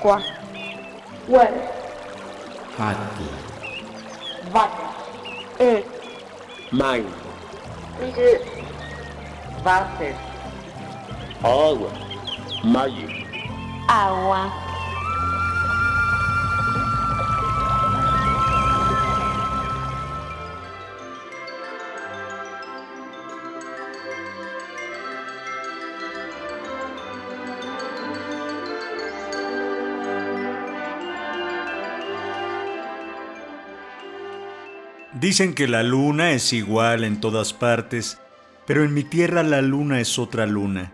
quatro, ué, rato, vaca, um, mãe, de, váter, água, maio, água. Dicen que la luna es igual en todas partes, pero en mi tierra la luna es otra luna.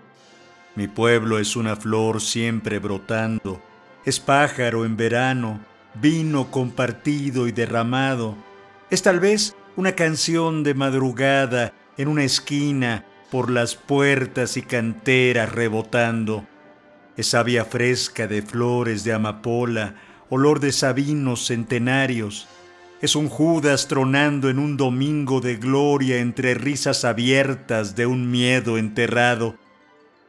Mi pueblo es una flor siempre brotando, es pájaro en verano, vino compartido y derramado, es tal vez una canción de madrugada en una esquina por las puertas y canteras rebotando, es savia fresca de flores de amapola, olor de sabinos centenarios, es un Judas tronando en un domingo de gloria entre risas abiertas de un miedo enterrado.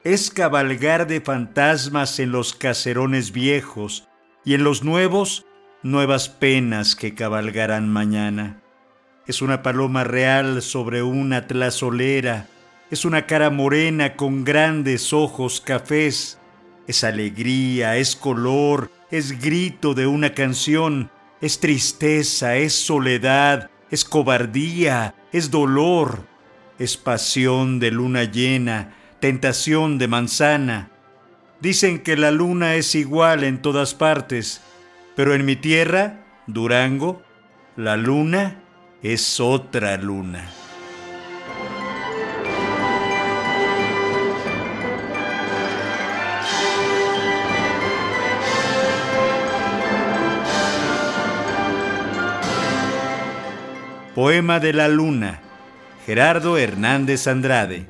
Es cabalgar de fantasmas en los caserones viejos y en los nuevos nuevas penas que cabalgarán mañana. Es una paloma real sobre una tlazolera, es una cara morena con grandes ojos cafés, es alegría, es color, es grito de una canción, es tristeza, es soledad, es cobardía, es dolor, es pasión de luna llena, tentación de manzana. Dicen que la luna es igual en todas partes, pero en mi tierra, Durango, la luna es otra luna. Poema de la Luna, Gerardo Hernández Andrade.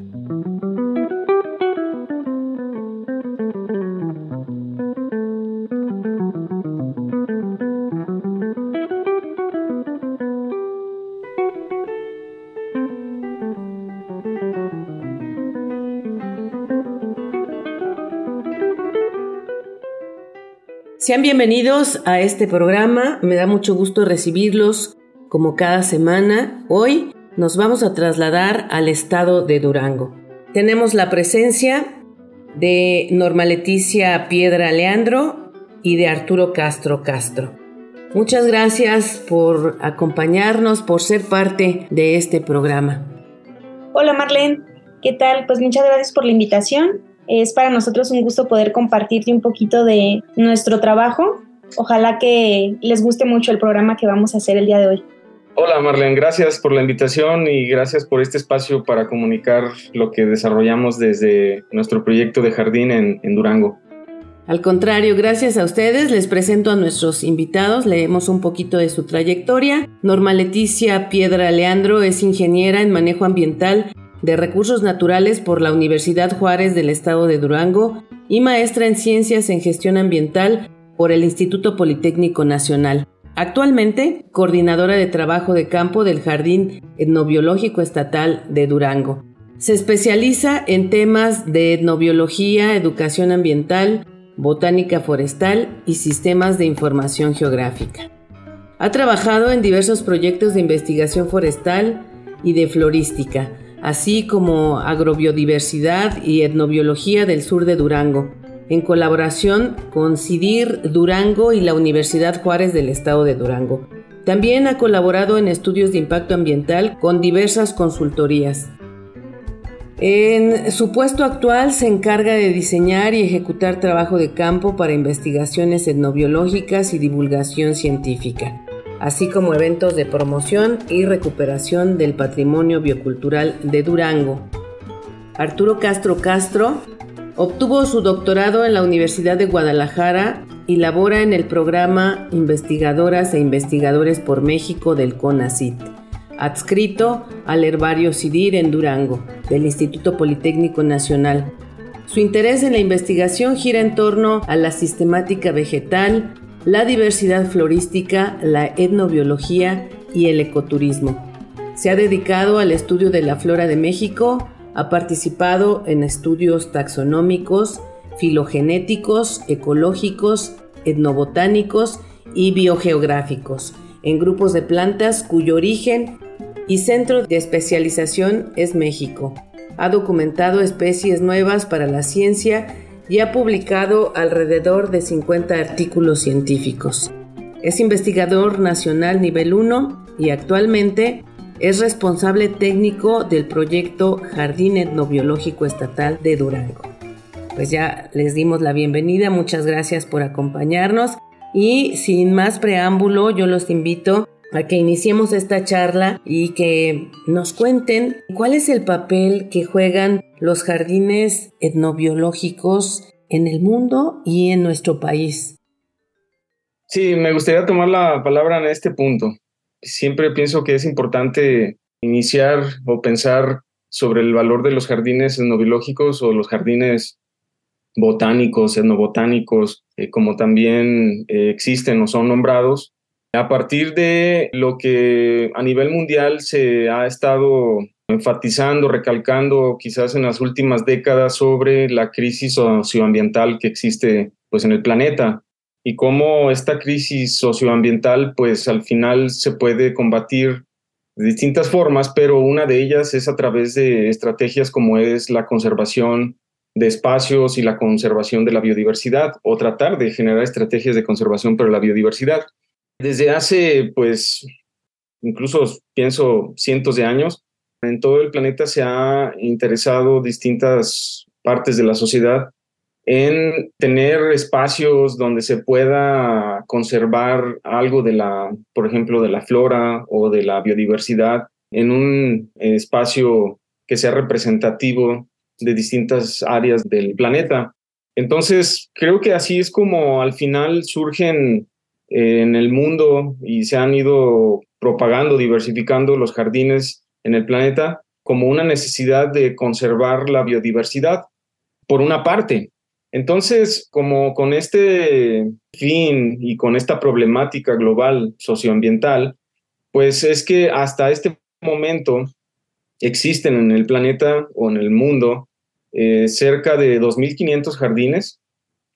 Sean bienvenidos a este programa, me da mucho gusto recibirlos como cada semana, hoy nos vamos a trasladar al estado de Durango. Tenemos la presencia de Norma Leticia Piedra Leandro y de Arturo Castro Castro. Muchas gracias por acompañarnos, por ser parte de este programa. Hola Marlene, ¿qué tal? Pues muchas gracias por la invitación. Es para nosotros un gusto poder compartirte un poquito de nuestro trabajo. Ojalá que les guste mucho el programa que vamos a hacer el día de hoy. Hola Marlene, gracias por la invitación y gracias por este espacio para comunicar lo que desarrollamos desde nuestro proyecto de jardín en, Durango. Al contrario, gracias a ustedes les presento a nuestros invitados, leemos un poquito de su trayectoria. Norma Leticia Piedra Leandro es ingeniera en manejo ambiental de recursos naturales por la Universidad Juárez del Estado de Durango y maestra en ciencias en gestión ambiental por el Instituto Politécnico Nacional. Actualmente, coordinadora de trabajo de campo del Jardín Etnobiológico Estatal de Durango. Se especializa en temas de etnobiología, educación ambiental, botánica forestal y sistemas de información geográfica. Ha trabajado en diversos proyectos de investigación forestal y de florística, así como agrobiodiversidad y etnobiología del sur de Durango, en colaboración con CIDIR Durango y la Universidad Juárez del Estado de Durango. También ha colaborado en estudios de impacto ambiental con diversas consultorías. En su puesto actual se encarga de diseñar y ejecutar trabajo de campo para investigaciones etnobiológicas y divulgación científica, así como eventos de promoción y recuperación del patrimonio biocultural de Durango. Arturo Castro Castro Obtuvo su doctorado en la Universidad de Guadalajara y labora en el programa Investigadoras e Investigadores por México del CONACIT, adscrito al Herbario CIDIR en Durango, del Instituto Politécnico Nacional. Su interés en la investigación gira en torno a la sistemática vegetal, la diversidad florística, la etnobiología y el ecoturismo. Se ha dedicado al estudio de la flora de México, ha participado en estudios taxonómicos filogenéticos, ecológicos, etnobotánicos y biogeográficos, en grupos de plantas cuyo origen y centro de especialización es México. Ha documentado especies nuevas para la ciencia y ha publicado alrededor de 50 artículos científicos. Es investigador nacional nivel 1 y actualmente es responsable técnico del proyecto Jardín Etnobiológico Estatal de Durango. Pues ya les dimos la bienvenida, muchas gracias por acompañarnos y sin más preámbulo yo los invito a que iniciemos esta charla y que nos cuenten cuál es el papel que juegan los jardines etnobiológicos en el mundo y en nuestro país. Sí, me gustaría tomar la palabra en este punto. Siempre pienso que es importante iniciar o pensar sobre el valor de los jardines etnobiológicos o los jardines botánicos, etnobotánicos, eh, como también eh, existen o son nombrados, a partir de lo que a nivel mundial se ha estado enfatizando, recalcando quizás en las últimas décadas sobre la crisis socioambiental que existe pues en el planeta y cómo esta crisis socioambiental pues al final se puede combatir de distintas formas, pero una de ellas es a través de estrategias como es la conservación de espacios y la conservación de la biodiversidad o tratar de generar estrategias de conservación para la biodiversidad. Desde hace, pues, incluso pienso cientos de años, en todo el planeta se ha interesado distintas partes de la sociedad en tener espacios donde se pueda conservar algo de la, por ejemplo, de la flora o de la biodiversidad en un espacio que sea representativo de distintas áreas del planeta. Entonces, creo que así es como al final surgen en el mundo y se han ido propagando, diversificando los jardines en el planeta como una necesidad de conservar la biodiversidad, por una parte. Entonces, como con este fin y con esta problemática global socioambiental, pues es que hasta este momento existen en el planeta o en el mundo eh, cerca de 2.500 jardines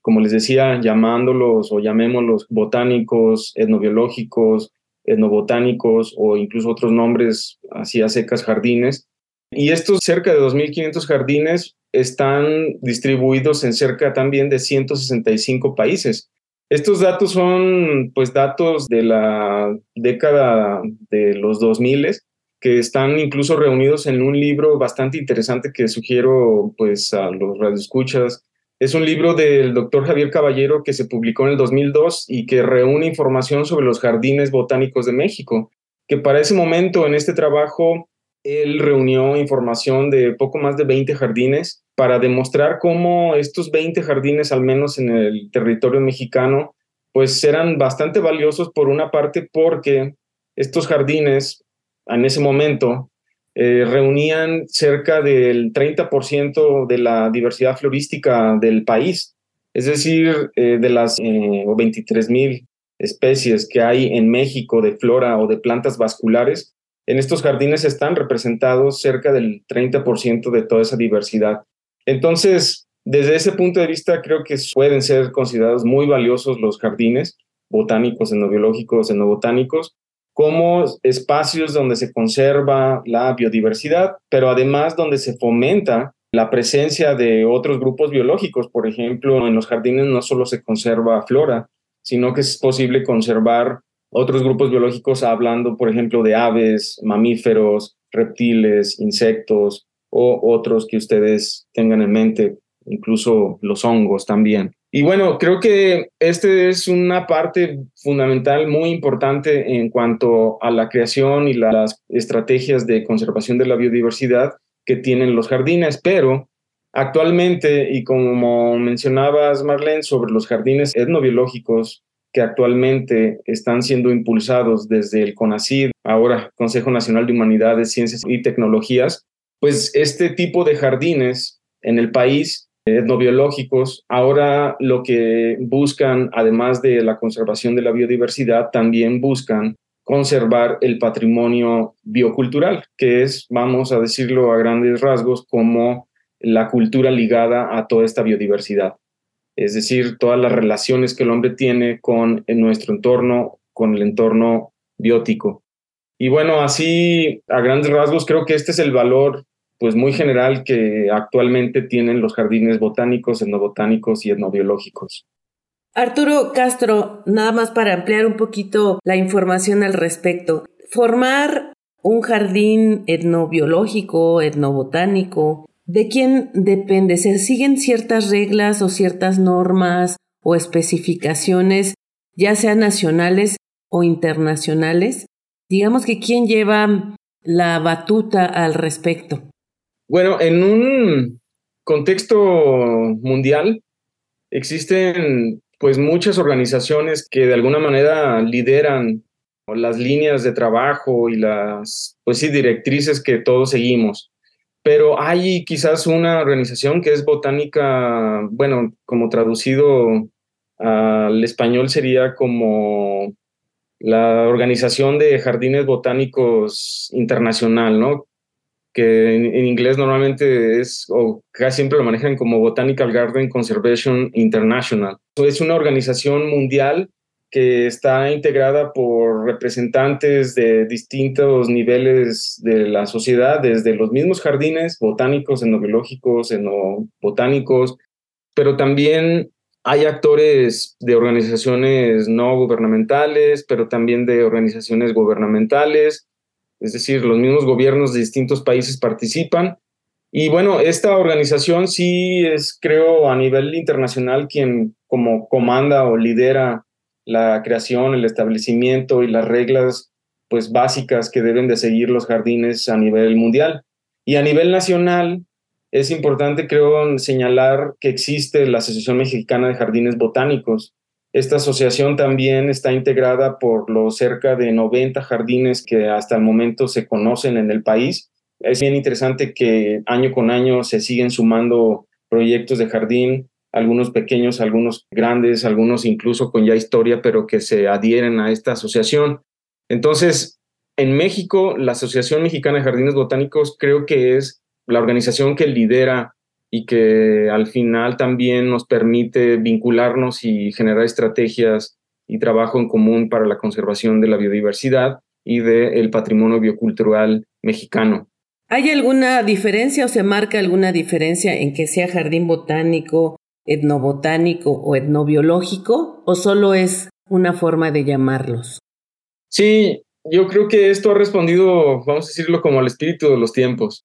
como les decía, llamándolos o llamémoslos botánicos, etnobiológicos, etnobotánicos o incluso otros nombres así a secas jardines. Y estos cerca de 2.500 jardines están distribuidos en cerca también de 165 países. Estos datos son pues datos de la década de los 2000 que están incluso reunidos en un libro bastante interesante que sugiero pues a los radioescuchas es un libro del doctor Javier Caballero que se publicó en el 2002 y que reúne información sobre los jardines botánicos de México, que para ese momento en este trabajo él reunió información de poco más de 20 jardines para demostrar cómo estos 20 jardines, al menos en el territorio mexicano, pues eran bastante valiosos por una parte porque estos jardines en ese momento eh, reunían cerca del 30% de la diversidad florística del país, es decir, eh, de las eh, 23 mil especies que hay en México de flora o de plantas vasculares, en estos jardines están representados cerca del 30% de toda esa diversidad. Entonces, desde ese punto de vista, creo que pueden ser considerados muy valiosos los jardines botánicos, etnobiológicos, etnobotánicos, como espacios donde se conserva la biodiversidad, pero además donde se fomenta la presencia de otros grupos biológicos. Por ejemplo, en los jardines no solo se conserva flora, sino que es posible conservar otros grupos biológicos hablando, por ejemplo, de aves, mamíferos, reptiles, insectos o otros que ustedes tengan en mente, incluso los hongos también. Y bueno, creo que este es una parte fundamental muy importante en cuanto a la creación y las estrategias de conservación de la biodiversidad que tienen los jardines, pero actualmente, y como mencionabas, Marlene, sobre los jardines etnobiológicos que actualmente están siendo impulsados desde el CONACID, ahora Consejo Nacional de Humanidades, Ciencias y Tecnologías, pues este tipo de jardines en el país etnobiológicos, ahora lo que buscan, además de la conservación de la biodiversidad, también buscan conservar el patrimonio biocultural, que es, vamos a decirlo a grandes rasgos, como la cultura ligada a toda esta biodiversidad. Es decir, todas las relaciones que el hombre tiene con nuestro entorno, con el entorno biótico. Y bueno, así a grandes rasgos creo que este es el valor pues muy general que actualmente tienen los jardines botánicos, etnobotánicos y etnobiológicos. Arturo Castro, nada más para ampliar un poquito la información al respecto. Formar un jardín etnobiológico, etnobotánico, ¿de quién depende? ¿Se siguen ciertas reglas o ciertas normas o especificaciones, ya sean nacionales o internacionales? Digamos que quién lleva la batuta al respecto. Bueno, en un contexto mundial existen pues muchas organizaciones que de alguna manera lideran las líneas de trabajo y las pues sí directrices que todos seguimos. Pero hay quizás una organización que es botánica, bueno, como traducido al español sería como la Organización de Jardines Botánicos Internacional, ¿no? Que en, inglés normalmente es, o casi siempre lo manejan como Botanical Garden Conservation International. Es una organización mundial que está integrada por representantes de distintos niveles de la sociedad, desde los mismos jardines botánicos, etnobiológicos, botánicos, pero también hay actores de organizaciones no gubernamentales, pero también de organizaciones gubernamentales, es decir, los mismos gobiernos de distintos países participan. Y bueno, esta organización sí es, creo, a nivel internacional quien como comanda o lidera la creación, el establecimiento y las reglas pues básicas que deben de seguir los jardines a nivel mundial. Y a nivel nacional, es importante, creo, señalar que existe la Asociación Mexicana de Jardines Botánicos. Esta asociación también está integrada por los cerca de 90 jardines que hasta el momento se conocen en el país. Es bien interesante que año con año se siguen sumando proyectos de jardín, algunos pequeños, algunos grandes, algunos incluso con ya historia, pero que se adhieren a esta asociación. Entonces, en México, la Asociación Mexicana de Jardines Botánicos creo que es la organización que lidera y que al final también nos permite vincularnos y generar estrategias y trabajo en común para la conservación de la biodiversidad y del patrimonio biocultural mexicano. ¿Hay alguna diferencia o se marca alguna diferencia en que sea jardín botánico, etnobotánico o etnobiológico o solo es una forma de llamarlos? Sí, yo creo que esto ha respondido, vamos a decirlo, como al espíritu de los tiempos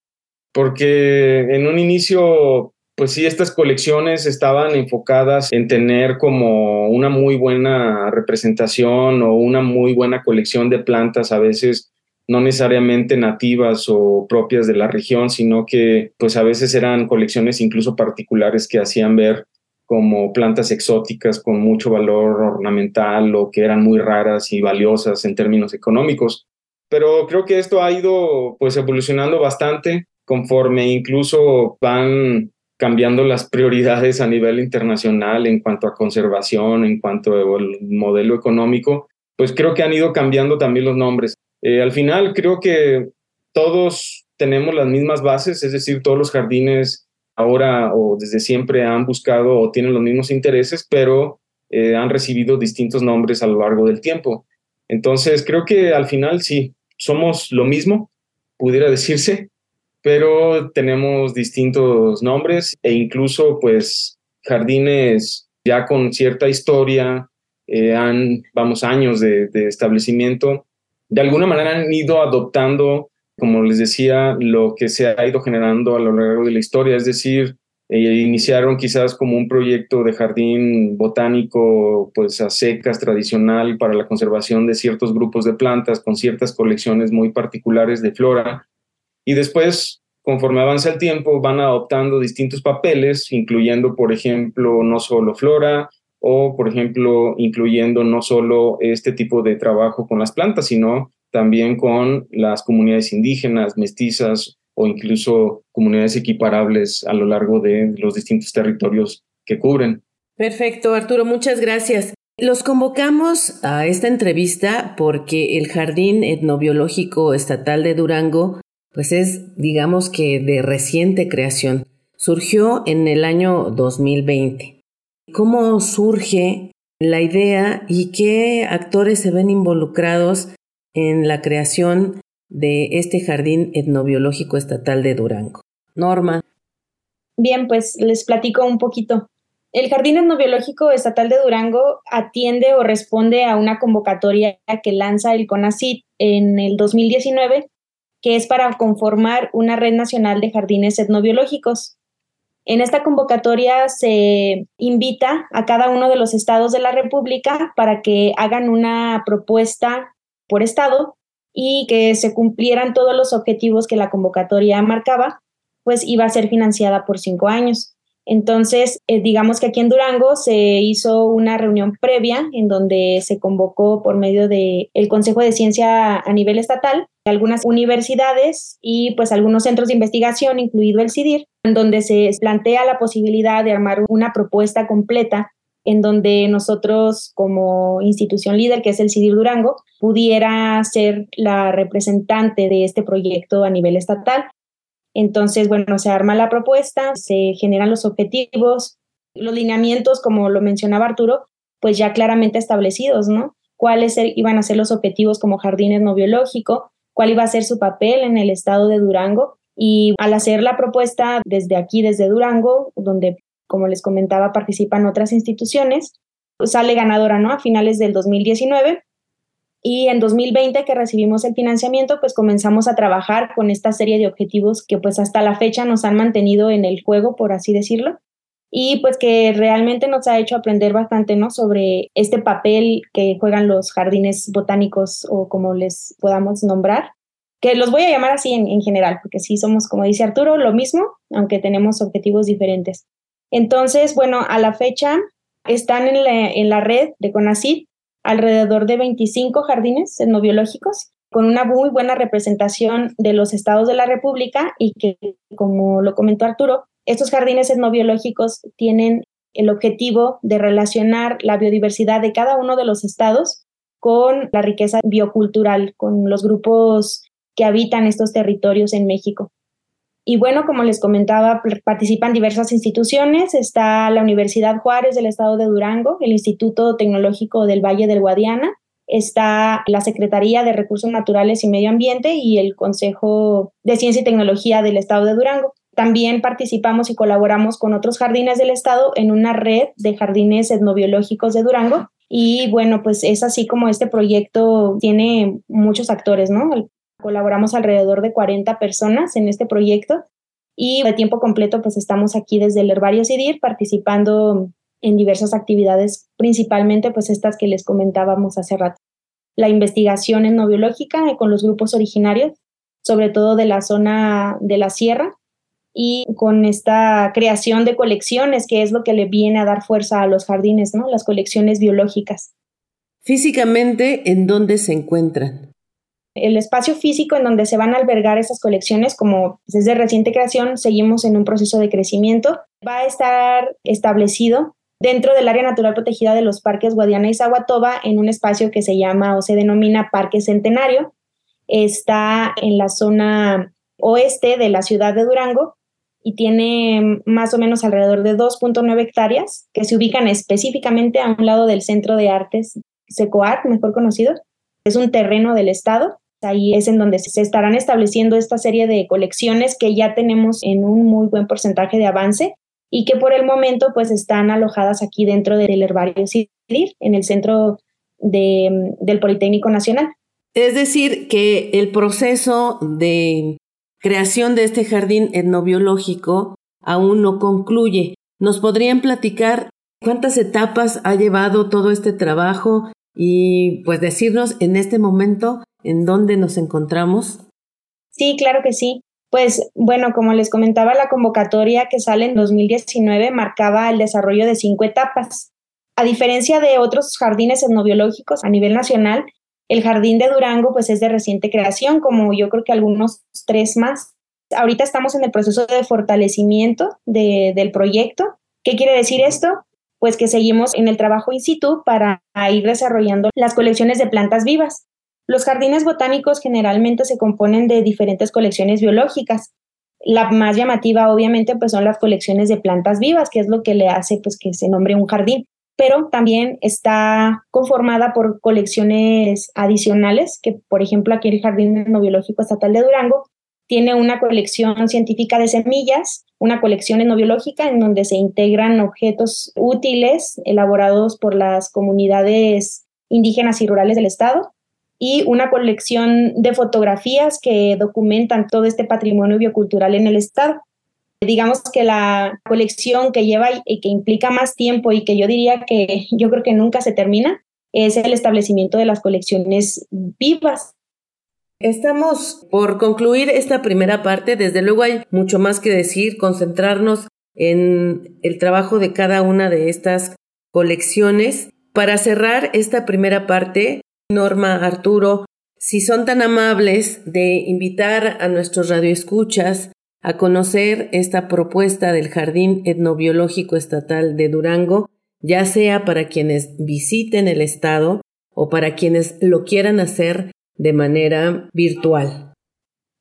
porque en un inicio, pues sí, estas colecciones estaban enfocadas en tener como una muy buena representación o una muy buena colección de plantas, a veces no necesariamente nativas o propias de la región, sino que pues a veces eran colecciones incluso particulares que hacían ver como plantas exóticas con mucho valor ornamental o que eran muy raras y valiosas en términos económicos. Pero creo que esto ha ido pues evolucionando bastante conforme incluso van cambiando las prioridades a nivel internacional en cuanto a conservación, en cuanto al modelo económico, pues creo que han ido cambiando también los nombres. Eh, al final creo que todos tenemos las mismas bases, es decir, todos los jardines ahora o desde siempre han buscado o tienen los mismos intereses, pero eh, han recibido distintos nombres a lo largo del tiempo. Entonces, creo que al final sí, somos lo mismo, pudiera decirse, pero tenemos distintos nombres e incluso pues jardines ya con cierta historia, eh, han, vamos, años de, establecimiento, de alguna manera han ido adoptando, como les decía, lo que se ha ido generando a lo largo de la historia, es decir, eh, iniciaron quizás como un proyecto de jardín botánico, pues a secas, tradicional, para la conservación de ciertos grupos de plantas, con ciertas colecciones muy particulares de flora, y después, conforme avanza el tiempo, van adoptando distintos papeles, incluyendo, por ejemplo, no solo flora o, por ejemplo, incluyendo no solo este tipo de trabajo con las plantas, sino también con las comunidades indígenas, mestizas o incluso comunidades equiparables a lo largo de los distintos territorios que cubren. Perfecto, Arturo, muchas gracias. Los convocamos a esta entrevista porque el Jardín Etnobiológico Estatal de Durango pues es, digamos que de reciente creación. Surgió en el año 2020. Cómo surge la idea y qué actores se ven involucrados en la creación de este Jardín Etnobiológico Estatal de Durango. Norma. Bien, pues les platico un poquito. El Jardín Etnobiológico Estatal de Durango atiende o responde a una convocatoria que lanza el CONACYT en el 2019, que es para conformar una red nacional de jardines etnobiológicos. En esta convocatoria se invita a cada uno de los estados de la República para que hagan una propuesta por estado y que se cumplieran todos los objetivos que la convocatoria marcaba, pues iba a ser financiada por cinco años. Entonces, eh, digamos que aquí en Durango se hizo una reunión previa en donde se convocó por medio del el Consejo de Ciencia a nivel estatal, algunas universidades y pues algunos centros de investigación, incluido el CIDIR, en donde se plantea la posibilidad de armar una propuesta completa en donde nosotros como institución líder, que es el CIDIR Durango, pudiera ser la representante de este proyecto a nivel estatal entonces, bueno, se arma la propuesta, se generan los objetivos, los lineamientos, como lo mencionaba Arturo, pues ya claramente establecidos, ¿no? Cuáles iban a ser los objetivos como jardines no biológico, cuál iba a ser su papel en el estado de Durango. Y al hacer la propuesta desde aquí, desde Durango, donde, como les comentaba, participan otras instituciones, pues sale ganadora, ¿no? A finales del 2019 y en 2020 que recibimos el financiamiento, pues comenzamos a trabajar con esta serie de objetivos que pues hasta la fecha nos han mantenido en el juego, por así decirlo, y pues que realmente nos ha hecho aprender bastante, ¿no? Sobre este papel que juegan los jardines botánicos o como les podamos nombrar, que los voy a llamar así en, general, porque sí somos, como dice Arturo, lo mismo, aunque tenemos objetivos diferentes. Entonces, bueno, a la fecha están en la, en la red de CONACYT alrededor de 25 jardines etnobiológicos con una muy buena representación de los estados de la República y que, como lo comentó Arturo, estos jardines etnobiológicos tienen el objetivo de relacionar la biodiversidad de cada uno de los estados con la riqueza biocultural, con los grupos que habitan estos territorios en México. Y bueno, como les comentaba, participan diversas instituciones. Está la Universidad Juárez del Estado de Durango, el Instituto Tecnológico del Valle del Guadiana, está la Secretaría de Recursos Naturales y Medio Ambiente y el Consejo de Ciencia y Tecnología del Estado de Durango. También participamos y colaboramos con otros jardines del Estado en una red de jardines etnobiológicos de Durango. Y bueno, pues es así como este proyecto tiene muchos actores, ¿no? Colaboramos alrededor de 40 personas en este proyecto y de tiempo completo pues estamos aquí desde el Herbario CIDIR participando en diversas actividades, principalmente pues estas que les comentábamos hace rato. La investigación etnobiológica con los grupos originarios, sobre todo de la zona de la sierra, y con esta creación de colecciones, que es lo que le viene a dar fuerza a los jardines, ¿no? Las colecciones biológicas. Físicamente, ¿en dónde se encuentran? El espacio físico en donde se van a albergar esas colecciones, como pues, reciente creación, seguimos en un proceso de crecimiento, va a estar establecido dentro del área natural protegida de los parques Guadiana y Zaguatoba en un espacio que se llama o se denomina Parque Centenario. Está en la zona oeste de la ciudad de Durango y tiene más o menos alrededor de 2.9 hectáreas que se ubican específicamente a un lado del Centro de Artes Secoart, mejor conocido. Es un terreno del Estado Ahí es en donde se estarán estableciendo esta serie de colecciones que ya tenemos en un muy buen porcentaje de avance y que por el momento pues están alojadas aquí dentro del herbario CIDIR, en el centro de, del Politécnico Nacional. Es decir, que el proceso de creación de este jardín etnobiológico aún no concluye. ¿Nos podrían platicar cuántas etapas ha llevado todo este trabajo y pues decirnos en este momento en dónde nos encontramos? Sí, claro que sí. Pues bueno, como les comentaba, la convocatoria que sale en 2019 marcaba el desarrollo de cinco etapas. A diferencia de otros jardines etnobiológicos a nivel nacional, el jardín de Durango pues es de reciente creación, como yo creo que algunos tres más. Ahorita estamos en el proceso de fortalecimiento del proyecto. ¿Qué quiere decir esto? Pues que seguimos en el trabajo in situ para ir desarrollando las colecciones de plantas vivas. Los jardines botánicos generalmente se componen de diferentes colecciones biológicas. La más llamativa, obviamente, pues son las colecciones de plantas vivas, que es lo que le hace pues que se nombre un jardín. Pero también está conformada por colecciones adicionales, que por ejemplo aquí el Jardín Etnobiológico Estatal de Durango tiene una colección científica de semillas, una colección etnobiológica en donde se integran objetos útiles elaborados por las comunidades indígenas y rurales del estado y una colección de fotografías que documentan todo este patrimonio biocultural en el estado. Digamos que la colección que lleva y que implica más tiempo y que yo diría que yo creo que nunca se termina es el establecimiento de las colecciones vivas. Estamos por concluir esta primera parte. Desde luego hay mucho más que decir, concentrarnos en el trabajo de cada una de estas colecciones. Para cerrar esta primera parte, Norma, Arturo, si son tan amables de invitar a nuestros radioescuchas a conocer esta propuesta del Jardín Etnobiológico Estatal de Durango, ya sea para quienes visiten el estado o para quienes lo quieran hacer de manera virtual.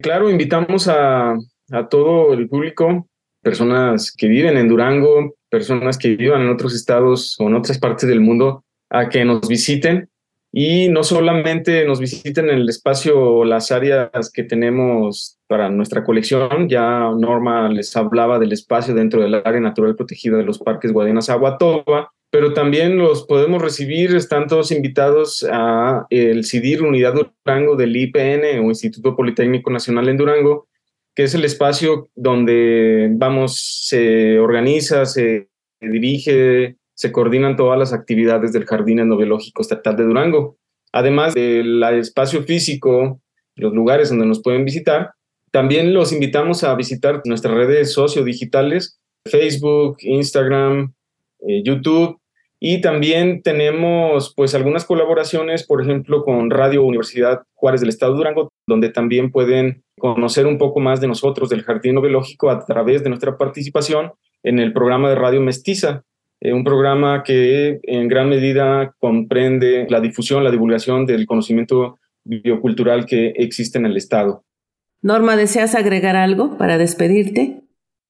Claro, invitamos a, a todo el público, personas que viven en Durango, personas que vivan en otros estados o en otras partes del mundo, a que nos visiten y no solamente nos visiten en el espacio las áreas que tenemos para nuestra colección, ya Norma les hablaba del espacio dentro del área natural protegida de los parques Guadianas Aguatoba, pero también los podemos recibir, están todos invitados a el CIDIR Unidad Durango del IPN o Instituto Politécnico Nacional en Durango, que es el espacio donde vamos, se organiza, se dirige, se coordinan todas las actividades del Jardín Etnobiológico Estatal de Durango. Además del espacio físico, los lugares donde nos pueden visitar, también los invitamos a visitar nuestras redes sociodigitales, Facebook, Instagram, eh, YouTube, y también tenemos pues algunas colaboraciones, por ejemplo, con Radio Universidad Juárez del Estado de Durango, donde también pueden conocer un poco más de nosotros, del Jardín Biológico, a través de nuestra participación en el programa de Radio Mestiza. Eh, un programa que en gran medida comprende la difusión, la divulgación del conocimiento biocultural que existe en el Estado. Norma, ¿deseas agregar algo para despedirte?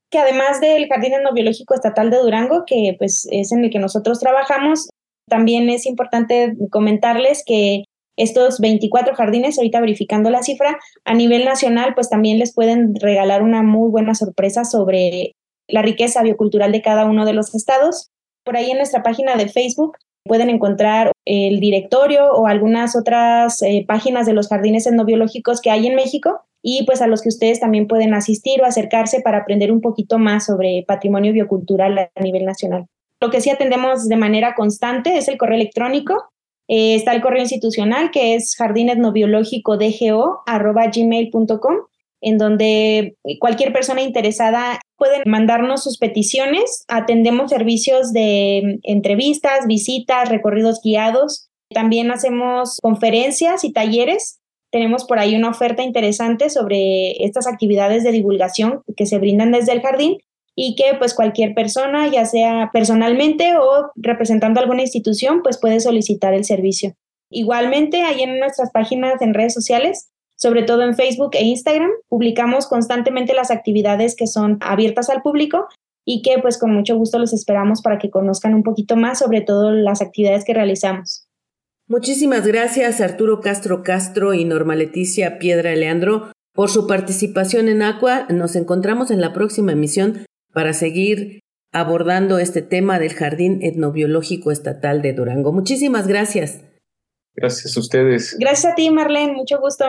Que además del Jardín Etnobiológico Estatal de Durango, que pues es en el que nosotros trabajamos, también es importante comentarles que estos 24 jardines, ahorita verificando la cifra, a nivel nacional, pues también les pueden regalar una muy buena sorpresa sobre la riqueza biocultural de cada uno de los estados. Por ahí en nuestra página de Facebook pueden encontrar el directorio o algunas otras eh, páginas de los jardines etnobiológicos que hay en México y pues a los que ustedes también pueden asistir o acercarse para aprender un poquito más sobre patrimonio biocultural a nivel nacional. Lo que sí atendemos de manera constante es el correo electrónico. Eh, está el correo institucional que es jardinetnobiológicodgo.gmail.com en donde cualquier persona interesada puede mandarnos sus peticiones. Atendemos servicios de entrevistas, visitas, recorridos guiados. También hacemos conferencias y talleres. Tenemos por ahí una oferta interesante sobre estas actividades de divulgación que se brindan desde el jardín y que pues cualquier persona, ya sea personalmente o representando alguna institución, pues puede solicitar el servicio. Igualmente, ahí en nuestras páginas en redes sociales sobre todo en Facebook e Instagram. Publicamos constantemente las actividades que son abiertas al público y que pues con mucho gusto los esperamos para que conozcan un poquito más sobre todo las actividades que realizamos. Muchísimas gracias Arturo Castro Castro y Norma Leticia Piedra Leandro por su participación en Aqua. Nos encontramos en la próxima emisión para seguir abordando este tema del Jardín Etnobiológico Estatal de Durango. Muchísimas gracias. Gracias a ustedes. Gracias a ti, Marlene. Mucho gusto.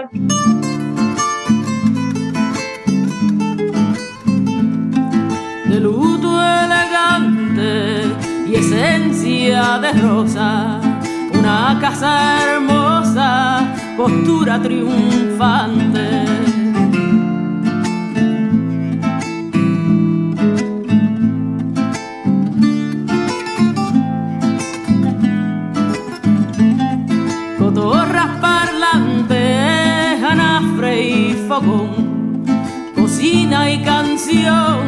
De luto elegante y esencia de rosa, una casa hermosa, postura triunfante canción,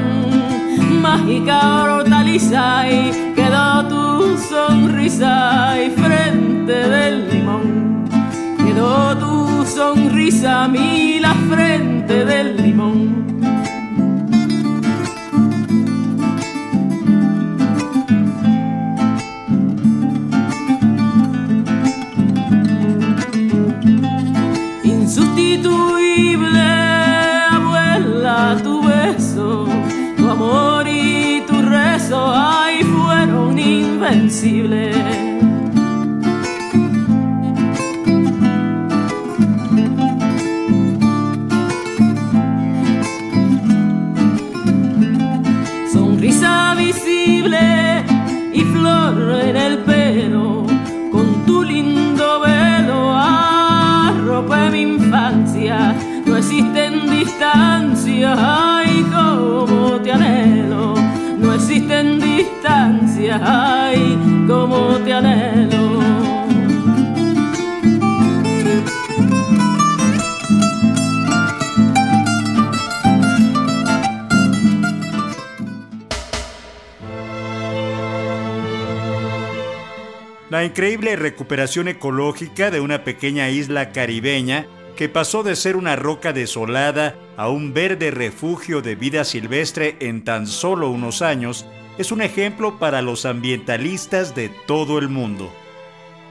mágica hortaliza y quedó tu sonrisa y frente del limón. Quedó tu sonrisa a la frente del limón. Invencible. Sonrisa visible y flor en el pelo, con tu lindo velo arropé mi infancia. No existen distancias, como te. La increíble recuperación ecológica de una pequeña isla caribeña que pasó de ser una roca desolada a un verde refugio de vida silvestre en tan solo unos años es un ejemplo para los ambientalistas de todo el mundo.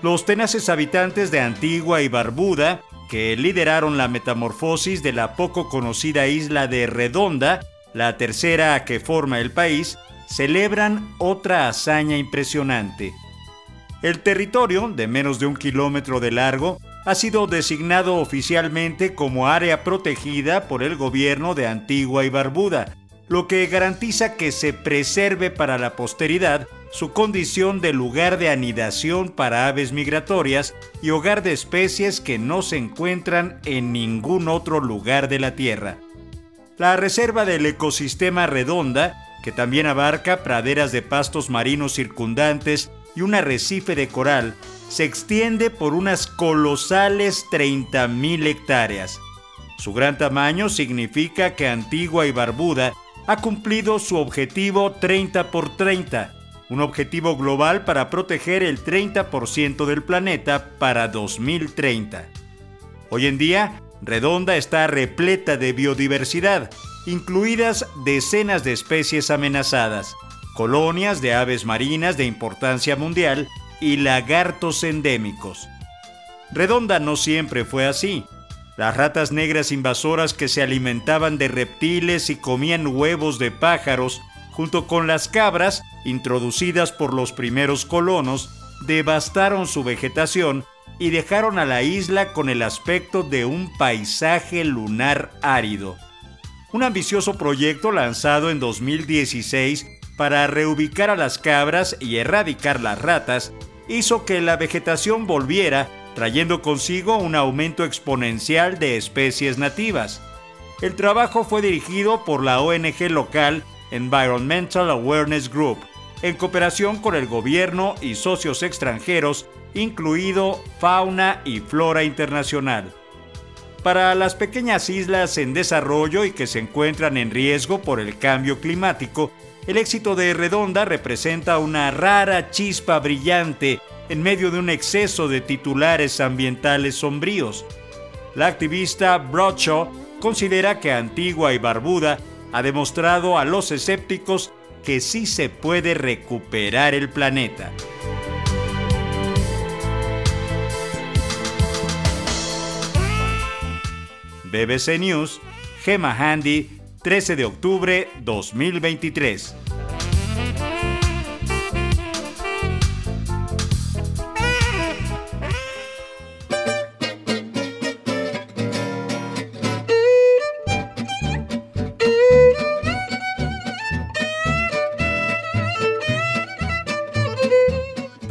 Los tenaces habitantes de Antigua y Barbuda, que lideraron la metamorfosis de la poco conocida isla de Redonda, la tercera que forma el país, celebran otra hazaña impresionante. El territorio, de menos de un kilómetro de largo, ha sido designado oficialmente como área protegida por el gobierno de Antigua y Barbuda, lo que garantiza que se preserve para la posteridad su condición de lugar de anidación para aves migratorias y hogar de especies que no se encuentran en ningún otro lugar de la Tierra. La reserva del ecosistema redonda, que también abarca praderas de pastos marinos circundantes y un arrecife de coral, se extiende por unas colosales 30.000 hectáreas. Su gran tamaño significa que Antigua y Barbuda ha cumplido su objetivo 30 por 30, un objetivo global para proteger el 30% del planeta para 2030. Hoy en día, Redonda está repleta de biodiversidad, incluidas decenas de especies amenazadas, colonias de aves marinas de importancia mundial y lagartos endémicos. Redonda no siempre fue así. Las ratas negras invasoras que se alimentaban de reptiles y comían huevos de pájaros, junto con las cabras introducidas por los primeros colonos, devastaron su vegetación y dejaron a la isla con el aspecto de un paisaje lunar árido. Un ambicioso proyecto lanzado en 2016 para reubicar a las cabras y erradicar las ratas hizo que la vegetación volviera, trayendo consigo un aumento exponencial de especies nativas. El trabajo fue dirigido por la ONG local Environmental Awareness Group, en cooperación con el gobierno y socios extranjeros, incluido Fauna y Flora Internacional. Para las pequeñas islas en desarrollo y que se encuentran en riesgo por el cambio climático, el éxito de Redonda representa una rara chispa brillante en medio de un exceso de titulares ambientales sombríos. La activista Bradshaw considera que Antigua y Barbuda ha demostrado a los escépticos que sí se puede recuperar el planeta. BBC News, Gemma Handy, 13 de octubre 2023.